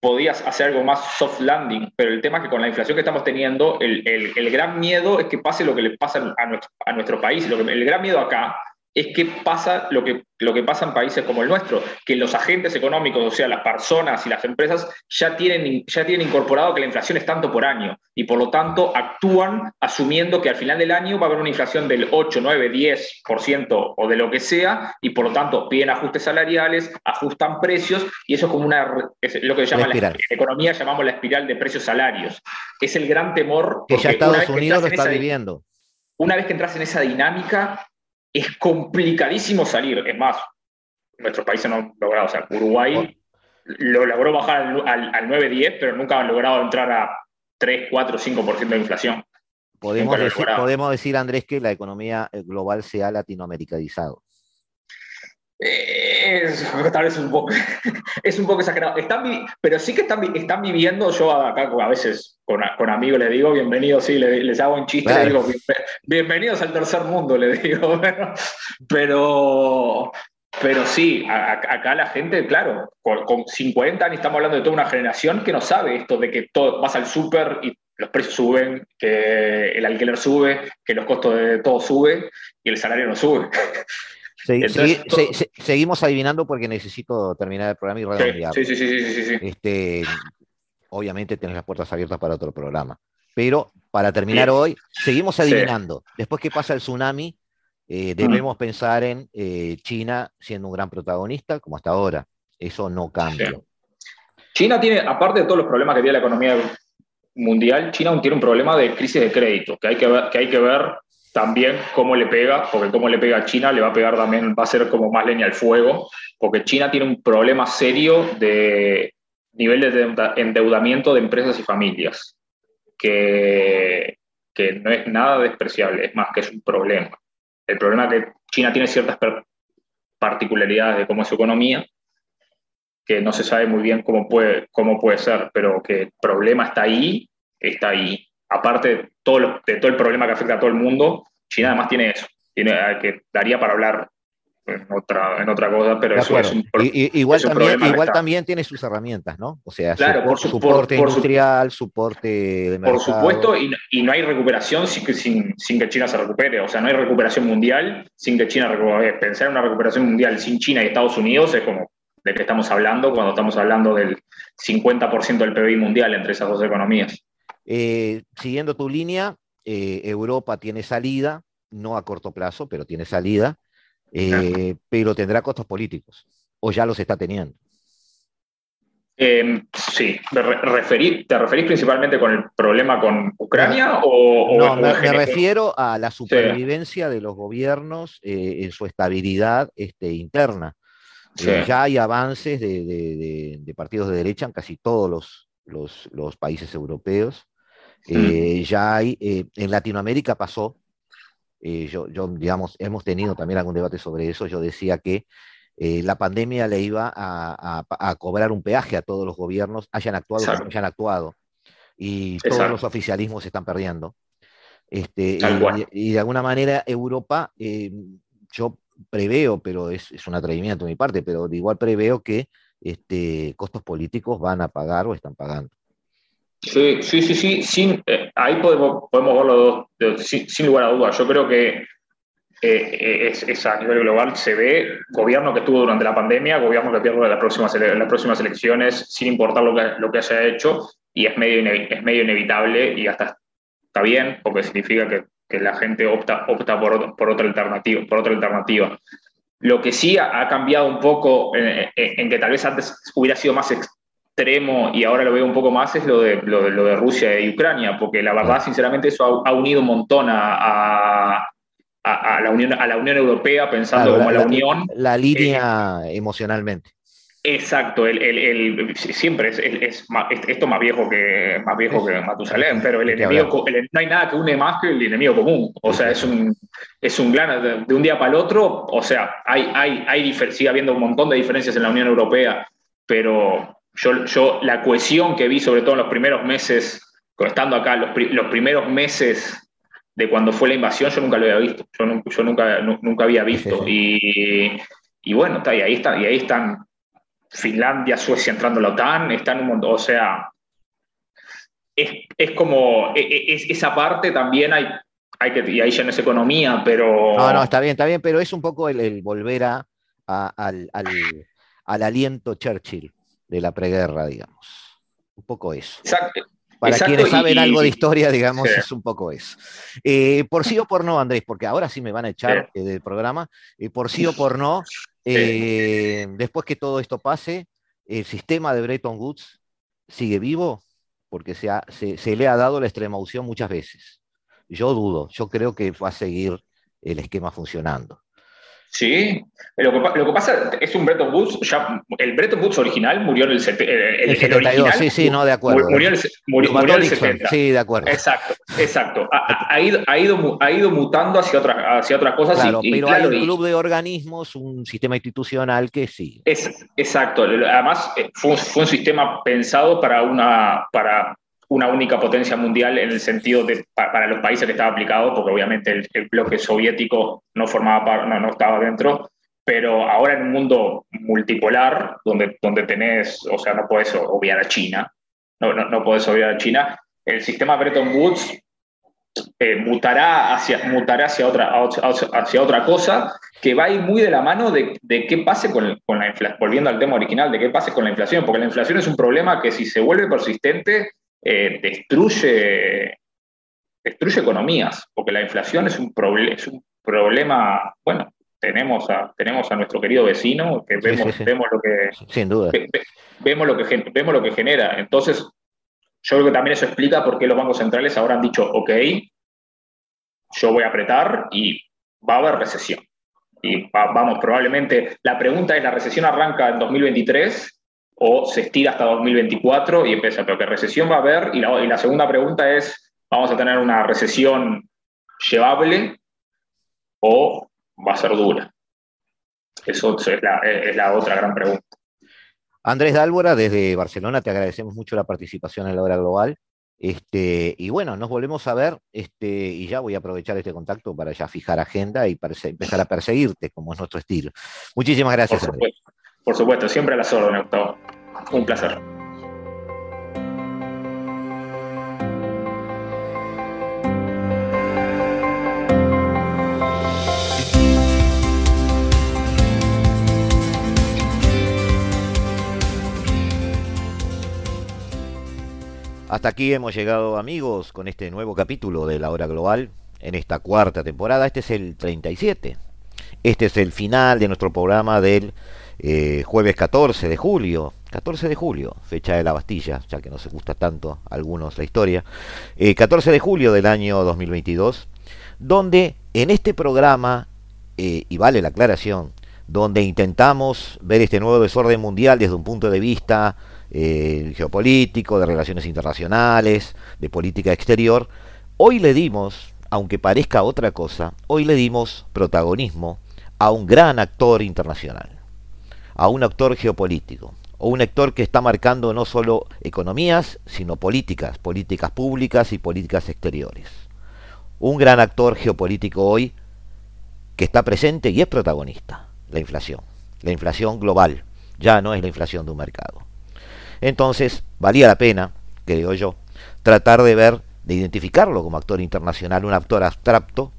podías hacer algo más soft landing, pero el tema es que con la inflación que estamos teniendo, el, el, el gran miedo es que pase lo que le pasa a nuestro, a nuestro país. Lo que, el gran miedo acá es que pasa lo que, lo que pasa en países como el nuestro, que los agentes económicos, o sea, las personas y las empresas, ya tienen, ya tienen incorporado que la inflación es tanto por año y por lo tanto actúan asumiendo que al final del año va a haber una inflación del 8, 9, 10% o de lo que sea y por lo tanto piden ajustes salariales, ajustan precios y eso es como una, es lo que llama la, economía llamamos la espiral de precios salarios. Es el gran temor. Que ya Estados Unidos lo está viviendo. Una vez que entras en esa dinámica, es complicadísimo salir. Es más, nuestros países no han logrado, o sea, Uruguay lo logró bajar al, al, 9-10, pero nunca han logrado entrar a 3, 4, 5% de inflación. Podemos decir, podemos decir, Andrés, que la economía eh, global se ha latinoamericanizado. Es, tal vez es un poco, *laughs* es un poco exagerado. Están, pero sí que están, están viviendo, yo acá a veces con, con amigos les digo, bienvenidos, sí, les, hago un chiste, les digo, bienvenidos al tercer mundo, les *laughs* digo. Pero, pero, sí, acá la gente, claro, con, 50 años estamos hablando de toda una generación que no sabe esto de que todo, vas al súper y los precios suben, que el alquiler sube, que los costos de todo suben y el salario no sube *laughs* seguimos adivinando porque necesito terminar el programa y redondear. Sí, sí, sí, sí, Este, obviamente tenés las puertas abiertas para otro programa. Pero para terminar hoy, seguimos adivinando. Después que pasa el tsunami, eh, debemos pensar en eh, China siendo un gran protagonista, como hasta ahora. Eso no cambia. China tiene, aparte de todos los problemas que tiene la economía mundial, China aún tiene un problema de crisis de crédito, que hay que ver, que hay que ver también cómo le pega, porque cómo le pega a China le va a pegar también, va a ser como más leña al fuego, porque China tiene un problema serio de nivel de endeudamiento de empresas y familias que, que no es nada despreciable, es más que es un problema. El problema es que China tiene ciertas particularidades de cómo es su economía, que no se sabe muy bien cómo puede, cómo puede ser, pero que el problema está ahí, está ahí. Aparte de todo, de todo el problema que afecta a todo el mundo, China además tiene eso, tiene, que daría para hablar en otra, en otra cosa, pero eso es un, igual, también, igual también tiene sus herramientas, ¿no? O sea, claro, por soporte industrial, soporte de mercado. Por supuesto, y, y no hay recuperación sin, sin, sin, que China se recupere. O sea, no hay recuperación mundial sin que China recupere. Pensar en una recuperación mundial sin China y Estados Unidos es como de qué estamos hablando cuando estamos hablando del 50% del PBI mundial entre esas dos economías. Eh, siguiendo tu línea, eh, Europa tiene salida, no a corto plazo, pero tiene salida eh, pero tendrá costos políticos, o ya los está teniendo. Em, sí, ¿Te, referís principalmente con el problema con Ucrania o, no, me, refiero a la supervivencia de los gobiernos eh, en su estabilidad este, interna. Eh, ya hay avances de, partidos de derecha en casi todos los, los, países europeos. Mm. Ya hay, en Latinoamérica pasó, eh, yo, yo, digamos, hemos tenido también algún debate sobre eso, yo decía que eh, la pandemia le iba a, cobrar un peaje a todos los gobiernos, hayan actuado o no hayan actuado, y todos los oficialismos se están perdiendo. Este, y, de alguna manera Europa, eh, yo preveo, pero es, es, un atrevimiento de mi parte, pero de igual preveo que este, costos políticos van a pagar o están pagando. Sí, sí, sí, sí. Sin, eh, ahí podemos, podemos verlo sin, lugar a dudas. Yo creo que eh, es, a nivel global se ve gobierno que estuvo durante la pandemia, gobierno que pierde las próximas, las próximas elecciones sin importar lo que, lo que haya hecho y es medio, es medio inevitable y hasta está bien porque significa que, que la gente opta, opta por, por, otra alternativa, por otra alternativa. Lo que sí ha, cambiado un poco en, en, que tal vez antes hubiera sido más extremo, y ahora lo veo un poco más, es lo de, lo de, lo de Rusia y Ucrania, porque la verdad, sinceramente, eso ha, unido un montón a, a, la Unión, a la Unión Europea, pensando como la, Unión. La línea emocionalmente. Exacto, el, el, siempre es, es, esto más viejo que más viejo que Matusalén, pero el enemigo, no hay nada que une más que el enemigo común. O sea, es un, es un gran, de, un día para el otro, o sea, hay, hay, hay sigue habiendo un montón de diferencias en la Unión Europea, pero yo, la cohesión que vi, sobre todo en los primeros meses, estando acá, los, primeros meses de cuando fue la invasión, yo nunca lo había visto. Yo, nunca, nunca había visto. Y, bueno, y ahí, está, y ahí están Finlandia, Suecia entrando a la OTAN, están un montón. O sea, es, como e, e, esa parte también hay, hay que, y ahí ya no es economía, pero. No, no, está bien, está bien, pero es un poco el, volver a, al, al aliento Churchill de la preguerra, digamos. Un poco eso. Exacto. Para quienes saben algo de historia, digamos, es un poco eso. Eh, por sí o por no, Andrés, porque ahora sí me van a echar eh, del programa. Eh, por sí o por no, después que todo esto pase, el sistema de Bretton Woods sigue vivo porque se, se, le ha dado la extrema opción muchas veces. Yo dudo, yo creo que va a seguir el esquema funcionando. Sí, lo que, lo que, pasa es un Bretton Woods, ya, el Bretton Woods original murió en el, el, el 72, sí, sí, no, de acuerdo. Murió en el, murió, murió el 70. Sí, de acuerdo. Exacto, exacto. Ha, ha, ido, ha, ido, ha ido mutando hacia, otras hacia otras cosas. Claro, y, pero claro, hay un club de organismos, un sistema institucional que sí. Es, exacto, además eh, fue, fue un sistema pensado para una... Para, una única potencia mundial en el sentido de para, los países que estaba aplicado, porque obviamente el, bloque soviético no formaba no, no estaba dentro, pero ahora en un mundo multipolar, donde, donde tenés, o sea, no puedes obviar a China, no, no, no puedes obviar a China, el sistema Bretton Woods eh, mutará, hacia, mutará hacia, otra, hacia otra cosa que va a ir muy de la mano de, qué pase con, con la inflación, volviendo al tema original, de qué pase con la inflación, porque la inflación es un problema que si se vuelve persistente, eh, destruye, destruye economías, porque la inflación es un, es un problema, bueno, tenemos a, tenemos a nuestro querido vecino, que vemos, vemos lo que... Sin duda. vemos, lo que, vemos lo que genera. Entonces, yo creo que también eso explica por qué los bancos centrales ahora han dicho, ok, yo voy a apretar y va a haber recesión. Y vamos, probablemente, la pregunta es, ¿la recesión arranca en 2023 o se estira hasta 2024 y empieza? Pero que recesión va a haber. Y la, y la segunda pregunta es, ¿vamos a tener una recesión llevable o va a ser dura? Eso es la, es la otra gran pregunta. Andrés Dálvora, desde Barcelona, te agradecemos mucho la participación en la hora global. Este, y bueno, nos volvemos a ver, este, y ya voy a aprovechar este contacto para ya fijar agenda y empezar a perseguirte, como es nuestro estilo. Muchísimas gracias. Por supuesto, por supuesto siempre a las órdenes, Gustavo. Un placer. Hasta aquí hemos llegado amigos con este nuevo capítulo de la hora global en esta cuarta temporada. Este es el 37. Este es el final de nuestro programa del eh, jueves 14 de julio. 14 de julio, fecha de la Bastilla, ya que no se gusta tanto a algunos la historia. 14 eh, de julio del año 2022, donde en este programa, eh, y vale la aclaración, donde intentamos ver este nuevo desorden mundial desde un punto de vista eh, geopolítico, de relaciones internacionales, de política exterior, hoy le dimos, aunque parezca otra cosa, hoy le dimos protagonismo a un gran actor internacional, a un actor geopolítico, o un actor que está marcando no solo economías, sino políticas, políticas públicas y políticas exteriores. Un gran actor geopolítico hoy que está presente y es protagonista, la inflación. La inflación global, ya no es la inflación de un mercado. Entonces, valía la pena, creo yo, tratar de ver, de identificarlo como actor internacional, un actor abstracto,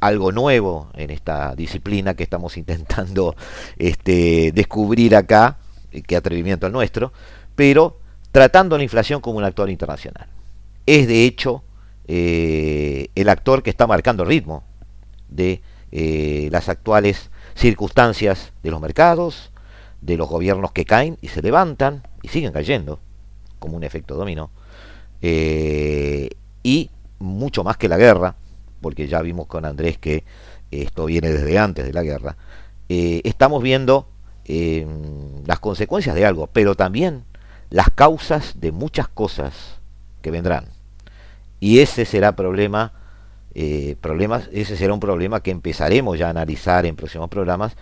algo nuevo en esta disciplina que estamos *laughs* intentando este, descubrir acá, qué atrevimiento el nuestro, pero tratando la inflación como un actor internacional. Es de hecho eh, el actor que está marcando el ritmo de eh, las actuales circunstancias de los mercados, de los gobiernos que caen y se levantan, y siguen cayendo, como un efecto dominó, eh, y mucho más que la guerra, porque ya vimos con Andrés que esto viene desde antes de la guerra, estamos viendo eh, las consecuencias de algo, pero también las causas de muchas cosas que vendrán. Y ese será problema, problemas, ese será un problema que empezaremos ya a analizar en próximos programas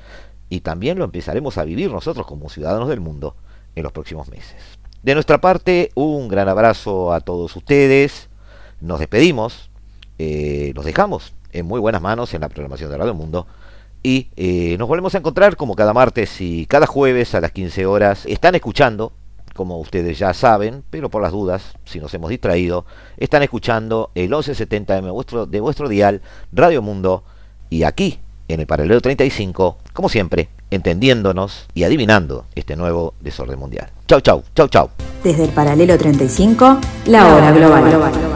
y también lo empezaremos a vivir nosotros como ciudadanos del mundo en los próximos meses. De nuestra parte, un gran abrazo a todos ustedes. Nos despedimos. Eh, los dejamos en muy buenas manos en la programación de Radio Mundo. Y eh, nos volvemos a encontrar como cada martes y cada jueves a las 15 horas. Están escuchando, como ustedes ya saben, pero por las dudas, si nos hemos distraído, están escuchando el 1170M de vuestro, de vuestro dial Radio Mundo. Y aquí, en el paralelo 35, como siempre, entendiéndonos y adivinando este nuevo desorden mundial. Chau, chau, chau, chau. Desde el paralelo 35, la hora global.